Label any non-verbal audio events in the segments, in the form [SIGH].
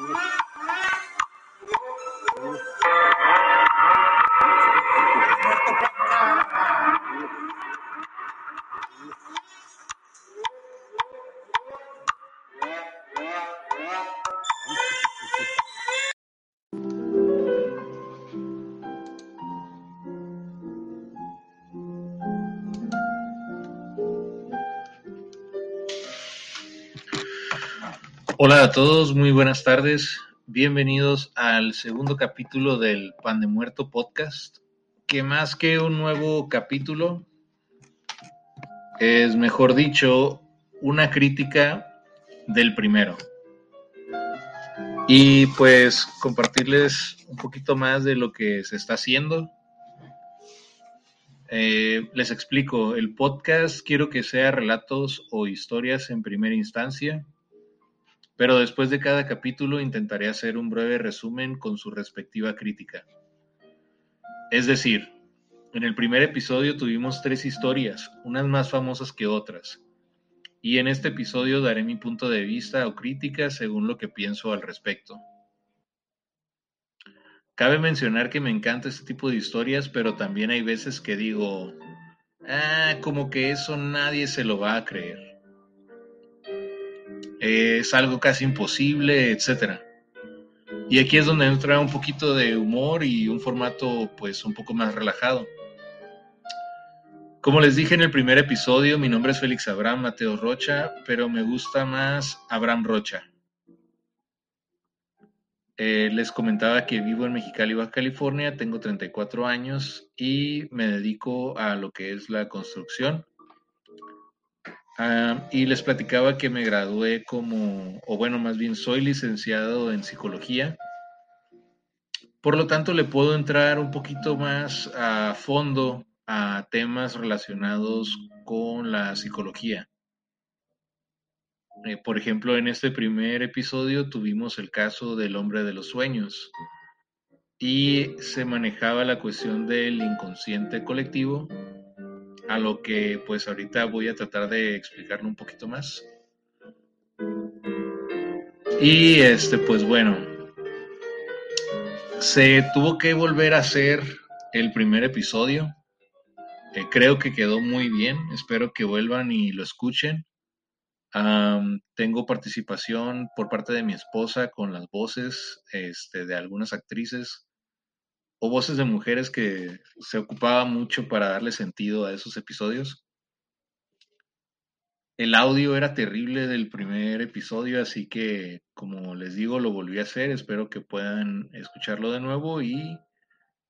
Yeah. Hola a todos, muy buenas tardes. Bienvenidos al segundo capítulo del Pan de Muerto podcast, que más que un nuevo capítulo, es mejor dicho, una crítica del primero. Y pues compartirles un poquito más de lo que se está haciendo. Eh, les explico, el podcast quiero que sea relatos o historias en primera instancia pero después de cada capítulo intentaré hacer un breve resumen con su respectiva crítica. Es decir, en el primer episodio tuvimos tres historias, unas más famosas que otras, y en este episodio daré mi punto de vista o crítica según lo que pienso al respecto. Cabe mencionar que me encanta este tipo de historias, pero también hay veces que digo, ah, como que eso nadie se lo va a creer es algo casi imposible, etcétera. Y aquí es donde entra un poquito de humor y un formato pues un poco más relajado. Como les dije en el primer episodio, mi nombre es Félix Abraham Mateo Rocha, pero me gusta más Abraham Rocha. Eh, les comentaba que vivo en Mexicali, Baja California, tengo 34 años y me dedico a lo que es la construcción Ah, y les platicaba que me gradué como, o bueno, más bien soy licenciado en psicología. Por lo tanto, le puedo entrar un poquito más a fondo a temas relacionados con la psicología. Eh, por ejemplo, en este primer episodio tuvimos el caso del hombre de los sueños y se manejaba la cuestión del inconsciente colectivo a lo que pues ahorita voy a tratar de explicarlo un poquito más. Y este, pues bueno, se tuvo que volver a hacer el primer episodio. creo que quedó muy bien. Espero que vuelvan y lo escuchen. tengo participación por parte de mi esposa con las voces este, de algunas actrices o voces de mujeres que se ocupaba mucho para darle sentido a esos episodios. El audio era terrible del primer episodio, así que como les digo, lo volví a hacer. Espero que puedan escucharlo de nuevo y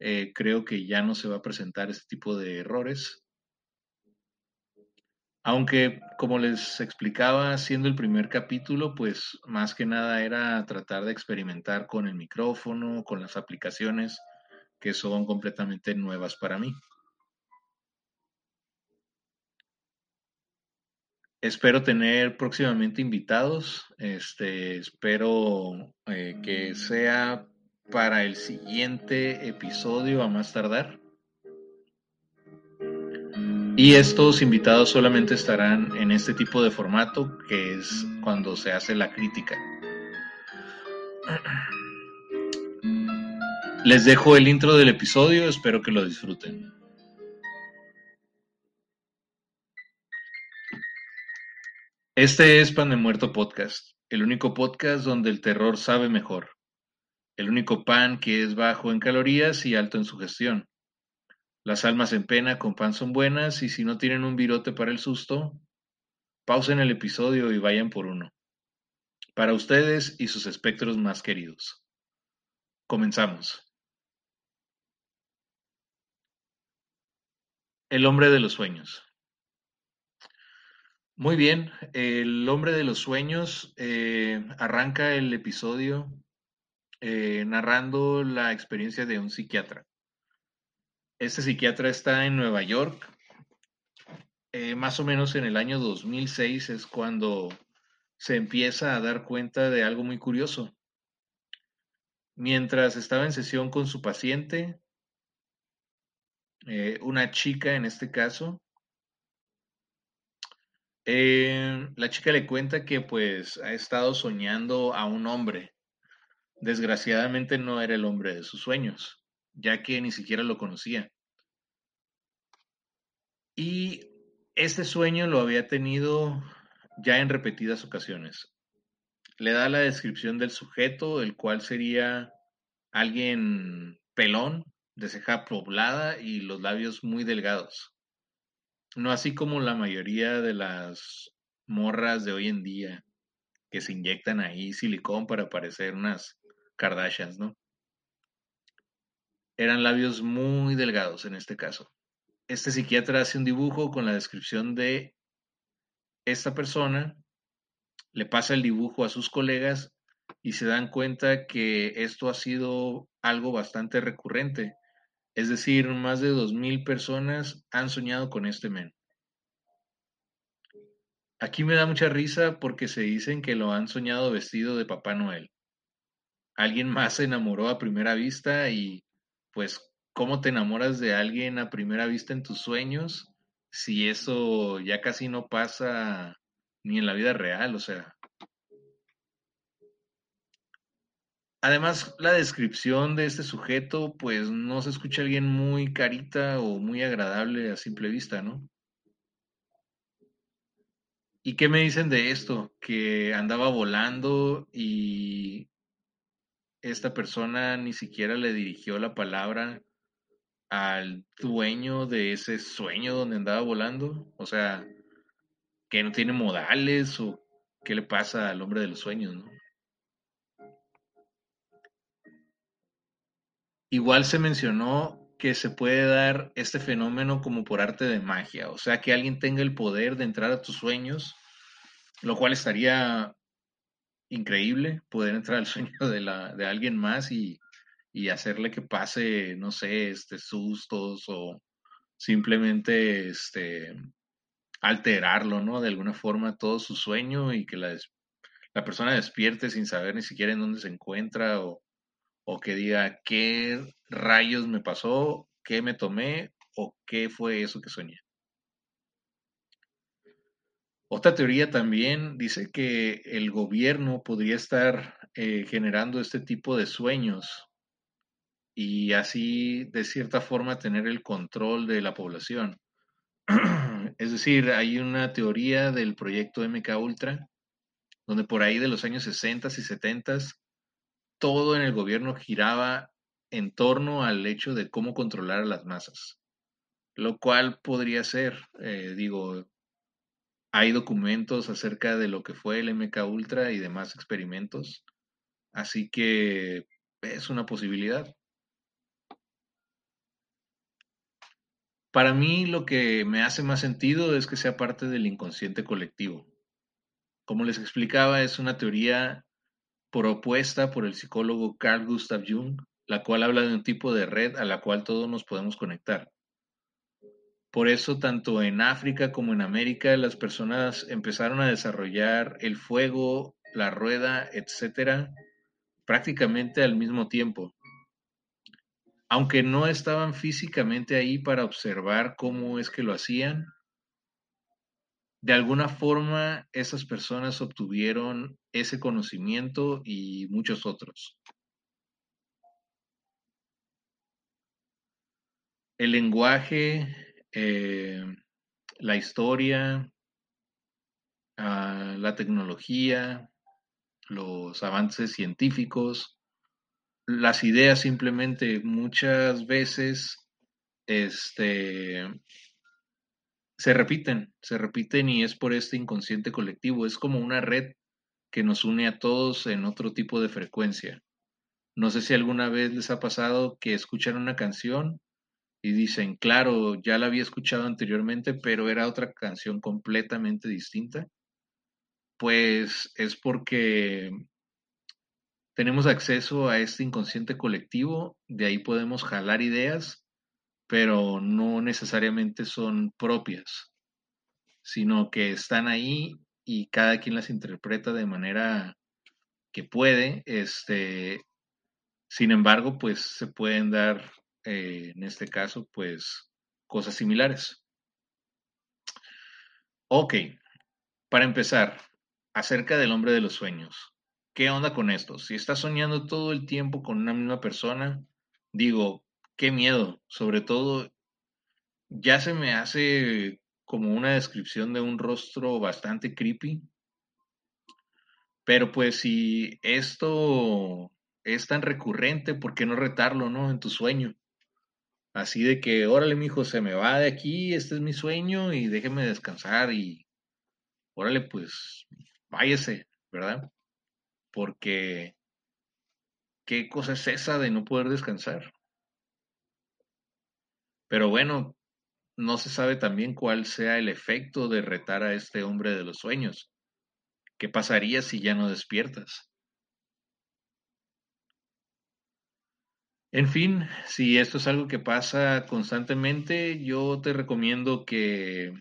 eh, creo que ya no se va a presentar este tipo de errores. Aunque, como les explicaba, siendo el primer capítulo, pues más que nada era tratar de experimentar con el micrófono, con las aplicaciones que son completamente nuevas para mí. Espero tener próximamente invitados. Este, espero eh, que sea para el siguiente episodio a más tardar. Y estos invitados solamente estarán en este tipo de formato que es cuando se hace la crítica. Les dejo el intro del episodio, espero que lo disfruten. Este es Pan de Muerto Podcast, el único podcast donde el terror sabe mejor. El único pan que es bajo en calorías y alto en su gestión. Las almas en pena con pan son buenas y si no tienen un virote para el susto, pausen el episodio y vayan por uno. Para ustedes y sus espectros más queridos. Comenzamos. El hombre de los sueños. Muy bien, el hombre de los sueños eh, arranca el episodio eh, narrando la experiencia de un psiquiatra. Este psiquiatra está en Nueva York. Eh, más o menos en el año 2006 es cuando se empieza a dar cuenta de algo muy curioso. Mientras estaba en sesión con su paciente, eh, una chica en este caso. Eh, la chica le cuenta que pues ha estado soñando a un hombre, desgraciadamente no era el hombre de sus sueños, ya que ni siquiera lo conocía. Y este sueño lo había tenido ya en repetidas ocasiones. Le da la descripción del sujeto, el cual sería alguien pelón, de ceja poblada y los labios muy delgados. No así como la mayoría de las morras de hoy en día que se inyectan ahí silicón para parecer unas Kardashians, ¿no? Eran labios muy delgados en este caso. Este psiquiatra hace un dibujo con la descripción de esta persona, le pasa el dibujo a sus colegas y se dan cuenta que esto ha sido algo bastante recurrente. Es decir, más de 2.000 personas han soñado con este men. Aquí me da mucha risa porque se dicen que lo han soñado vestido de Papá Noel. Alguien más se enamoró a primera vista y pues ¿cómo te enamoras de alguien a primera vista en tus sueños si eso ya casi no pasa ni en la vida real? O sea, Además, la descripción de este sujeto, pues no se escucha alguien muy carita o muy agradable a simple vista, ¿no? ¿Y qué me dicen de esto? Que andaba volando y esta persona ni siquiera le dirigió la palabra al dueño de ese sueño donde andaba volando. O sea, que no tiene modales o qué le pasa al hombre de los sueños, ¿no? Igual se mencionó que se puede dar este fenómeno como por arte de magia, o sea, que alguien tenga el poder de entrar a tus sueños, lo cual estaría increíble, poder entrar al [LAUGHS] sueño de, la, de alguien más y, y hacerle que pase, no sé, este, sustos o simplemente este, alterarlo, ¿no? De alguna forma todo su sueño y que la, la persona despierte sin saber ni siquiera en dónde se encuentra o, o que diga qué rayos me pasó, qué me tomé o qué fue eso que soñé. Otra teoría también dice que el gobierno podría estar eh, generando este tipo de sueños y así de cierta forma tener el control de la población. [CLEARS THROAT] es decir, hay una teoría del proyecto MK Ultra donde por ahí de los años 60 y 70 todo en el gobierno giraba en torno al hecho de cómo controlar a las masas, lo cual podría ser, eh, digo, hay documentos acerca de lo que fue el MK Ultra y demás experimentos, así que es una posibilidad. Para mí lo que me hace más sentido es que sea parte del inconsciente colectivo. Como les explicaba, es una teoría propuesta por el psicólogo Carl Gustav Jung, la cual habla de un tipo de red a la cual todos nos podemos conectar. Por eso, tanto en África como en América, las personas empezaron a desarrollar el fuego, la rueda, etcétera, prácticamente al mismo tiempo. Aunque no estaban físicamente ahí para observar cómo es que lo hacían, de alguna forma esas personas obtuvieron ese conocimiento y muchos otros. El lenguaje, eh, la historia, ah, la tecnología, los avances científicos, las ideas simplemente muchas veces este, se repiten, se repiten y es por este inconsciente colectivo. Es como una red que nos une a todos en otro tipo de frecuencia. No sé si alguna vez les ha pasado que escuchan una canción y dicen, claro, ya la había escuchado anteriormente, pero era otra canción completamente distinta. Pues es porque tenemos acceso a este inconsciente colectivo, de ahí podemos jalar ideas pero no necesariamente son propias, sino que están ahí y cada quien las interpreta de manera que puede. Este, sin embargo, pues se pueden dar, eh, en este caso, pues cosas similares. Ok, para empezar, acerca del hombre de los sueños. ¿qué onda con esto? Si estás soñando todo el tiempo con una misma persona, digo, qué miedo. Sobre todo, ya se me hace como una descripción de un rostro bastante creepy. Pero pues si esto es tan recurrente, ¿por qué no retarlo, no? En tu sueño. Así de que, órale, mijo, se me va de aquí, este es mi sueño y déjeme descansar y órale, pues, váyase, ¿verdad? Porque, ¿qué cosa es esa de no poder descansar? Pero bueno, no se sabe también cuál sea el efecto de retar a este hombre de los sueños. ¿Qué pasaría si ya no despiertas? En fin, si esto es algo que pasa constantemente, yo te recomiendo que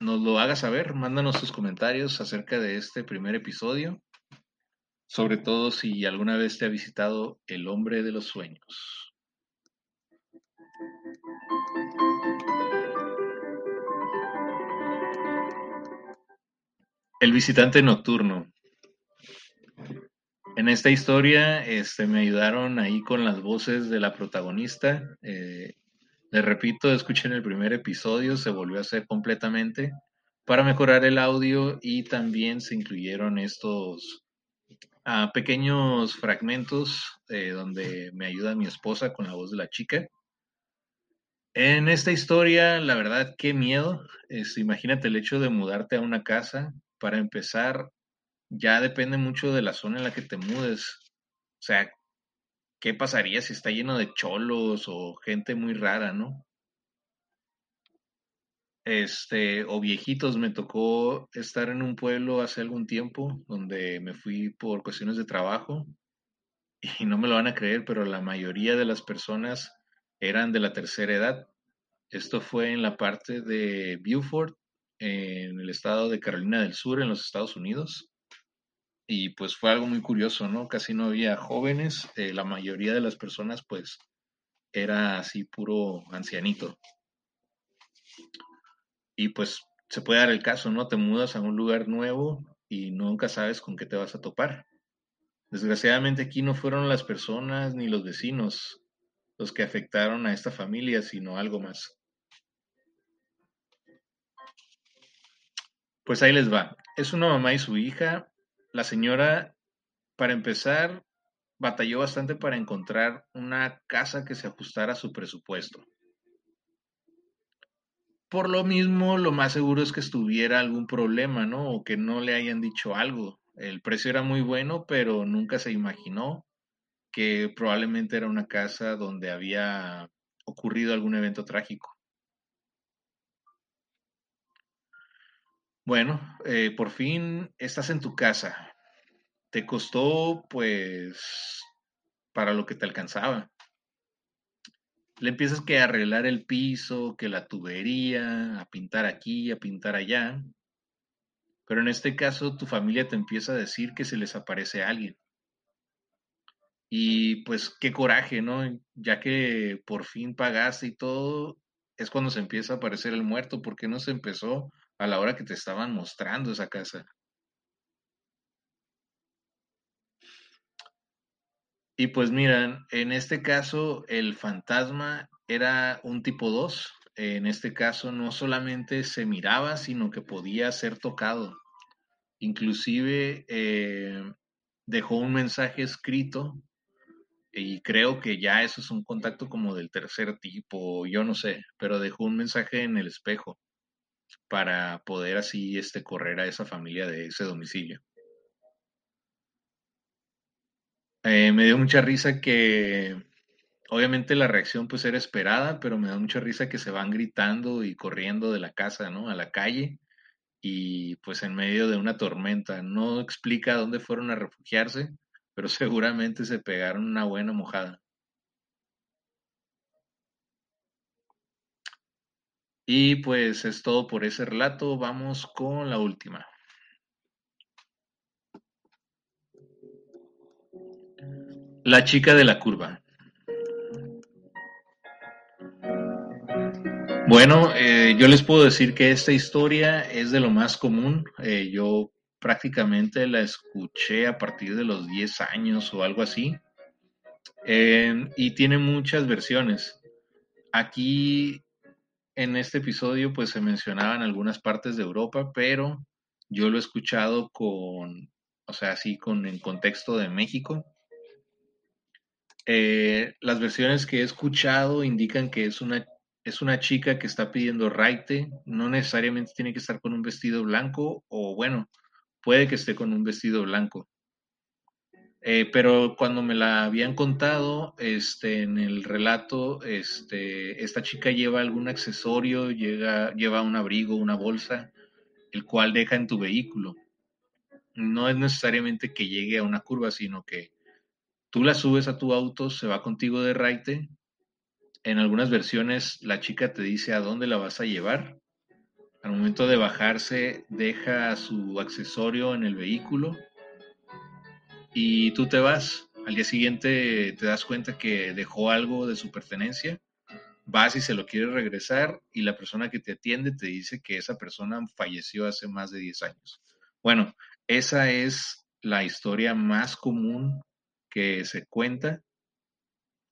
nos lo hagas saber. Mándanos tus comentarios acerca de este primer episodio, sobre todo si alguna vez te ha visitado el hombre de los sueños. El visitante nocturno. En esta historia este, me ayudaron ahí con las voces de la protagonista. Eh, les repito, escuchen el primer episodio, se volvió a hacer completamente para mejorar el audio y también se incluyeron estos ah, pequeños fragmentos eh, donde me ayuda mi esposa con la voz de la chica. En esta historia, la verdad, qué miedo. Es, imagínate el hecho de mudarte a una casa. Para empezar, ya depende mucho de la zona en la que te mudes. O sea, ¿qué pasaría si está lleno de cholos o gente muy rara, no? Este, o viejitos, me tocó estar en un pueblo hace algún tiempo donde me fui por cuestiones de trabajo [LAUGHS] y no me lo van a creer, pero la mayoría de las personas eran de la tercera edad. Esto fue en la parte de Beaufort, en el estado de Carolina del Sur, en los Estados Unidos y pues fue algo muy curioso, ¿no? Casi no había jóvenes, eh, la mayoría de las personas pues era así puro ancianito. Y pues se puede dar el caso, ¿no? Te mudas a un lugar nuevo y nunca sabes con qué te vas a topar. Desgraciadamente aquí no fueron las personas ni los vecinos los que afectaron a esta familia, sino algo más. Pues ahí les va. Es una mamá y su hija la señora, para empezar, batalló bastante para encontrar una casa que se ajustara a su presupuesto. Por lo mismo, lo más seguro es que estuviera algún problema, ¿no? O que no le hayan dicho algo. El precio era muy bueno, pero nunca se imaginó que probablemente era una casa donde había ocurrido algún evento trágico. Bueno, eh, por fin estás en tu casa. Te costó, pues, para lo que te alcanzaba. Le empiezas que a arreglar el piso, que la tubería, a pintar aquí, a pintar allá. Pero en este caso tu familia te empieza a decir que se les aparece alguien. Y pues qué coraje, ¿no? Ya que por fin pagaste y todo, es cuando se empieza a aparecer el muerto, porque no se empezó a la hora que te estaban mostrando esa casa. Y pues miran, en este caso el fantasma era un tipo 2. En este caso no solamente se miraba, sino que podía ser tocado. Inclusive eh, dejó un mensaje escrito y creo que ya eso es un contacto como del tercer tipo, yo no sé, pero dejó un mensaje en el espejo para poder así este, correr a esa familia de ese domicilio. Eh, me dio mucha risa que, obviamente la reacción pues era esperada, pero me da mucha risa que se van gritando y corriendo de la casa, ¿no? A la calle y pues en medio de una tormenta. No explica dónde fueron a refugiarse, pero [LAUGHS] seguramente se pegaron una buena mojada. Y pues es todo por ese relato. Vamos con la última. La chica de la curva. Bueno, eh, yo les puedo decir que esta historia es de lo más común. Eh, yo prácticamente la escuché a partir de los 10 años o algo así. y tiene muchas versiones. Aquí en este episodio pues se mencionaban algunas partes de Europa, pero yo lo he escuchado con, o sea, así con el contexto de México. Eh, las versiones que he escuchado indican que es una, es una chica que está pidiendo raite, no necesariamente tiene que estar con un vestido blanco, o bueno, puede que esté con un vestido blanco. Eh, pero cuando me la habían contado, este, en el relato, este, esta chica lleva algún accesorio, llega, lleva un abrigo, una bolsa, el cual deja en tu vehículo. No es necesariamente que llegue a una curva, sino que tú la subes a tu auto, se va contigo de raite. En algunas versiones la chica te dice a dónde la vas a llevar. Al momento de bajarse, deja su accesorio en el vehículo y tú te vas. Al día siguiente te das cuenta que dejó algo de su pertenencia, vas y se lo quieres regresar y la persona que te atiende te dice que esa persona falleció hace más de 10 años. Bueno, esa es la historia más común que se cuenta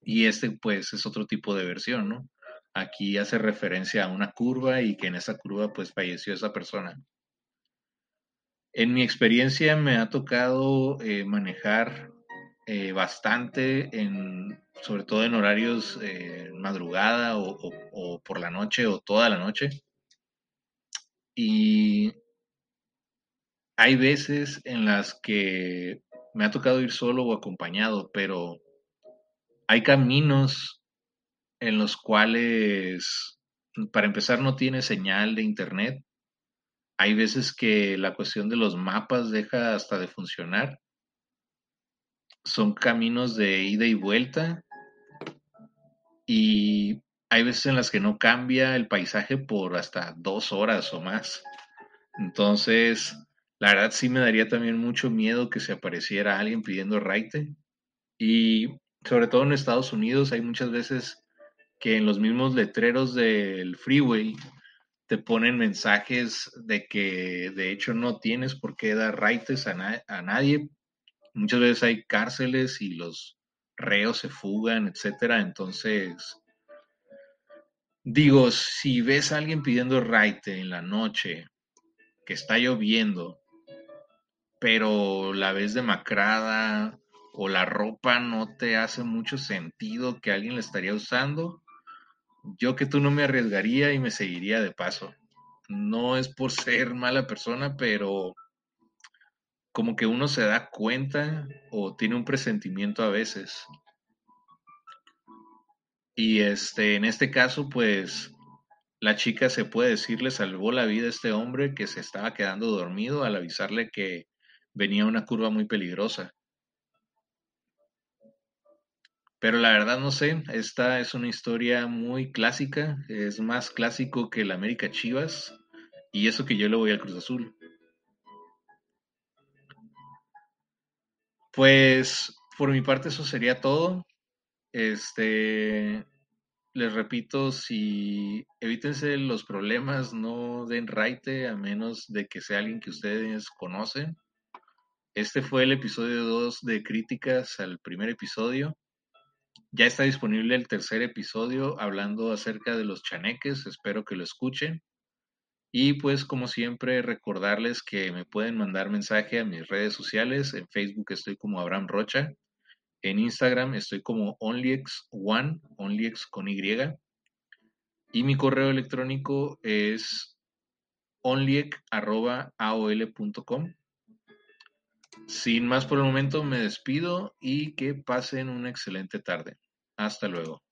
y este pues es otro tipo de versión, ¿no? Aquí hace referencia a una curva y que en esa curva pues falleció esa persona. En mi experiencia me ha tocado eh, manejar eh, bastante, en, sobre todo en horarios eh, madrugada o, o, por la noche o toda la noche. Y hay veces en las que me ha tocado ir solo o acompañado, pero hay caminos en los cuales, para empezar, no tiene señal de internet hay veces que la cuestión de los mapas deja hasta de funcionar. Son caminos de ida y vuelta. Y hay veces en las que no cambia el paisaje por hasta dos horas o más. Entonces, la verdad sí me daría también mucho miedo que se apareciera alguien pidiendo raite. Y sobre todo en Estados Unidos hay muchas veces que en los mismos letreros del freeway te ponen mensajes de que de hecho no tienes por qué dar raites a, nadie. Muchas veces hay cárceles y los reos se fugan, etcétera. Entonces, digo, si ves a alguien pidiendo raite en la noche, que está lloviendo, pero la ves demacrada o la ropa no te hace mucho sentido que alguien la estaría usando, yo que tú no me arriesgaría y me seguiría de paso. No es por ser mala persona, pero como que uno se da cuenta o tiene un presentimiento a veces. Y este, en este caso, pues la chica se puede decir le salvó la vida a este hombre que se estaba quedando dormido al avisarle que venía una curva muy peligrosa. Pero la verdad no sé, esta es una historia muy clásica, es más clásico que el América Chivas y eso que yo le voy al Cruz Azul. Pues por mi parte eso sería todo. Este, les repito, si evítense los problemas, no den raite a menos de que sea alguien que ustedes conocen. Este fue el episodio 2 de críticas al primer episodio. Ya está disponible el tercer episodio hablando acerca de los chaneques, espero que lo escuchen. Y pues como siempre recordarles que me pueden mandar mensaje a mis redes sociales, en Facebook estoy como Abraham Rocha, en Instagram estoy como OnlyX1, OnlyX con Y, y mi correo electrónico es onlyx.aol.com. Sin más por el momento, me despido y que pasen una excelente tarde. Hasta luego.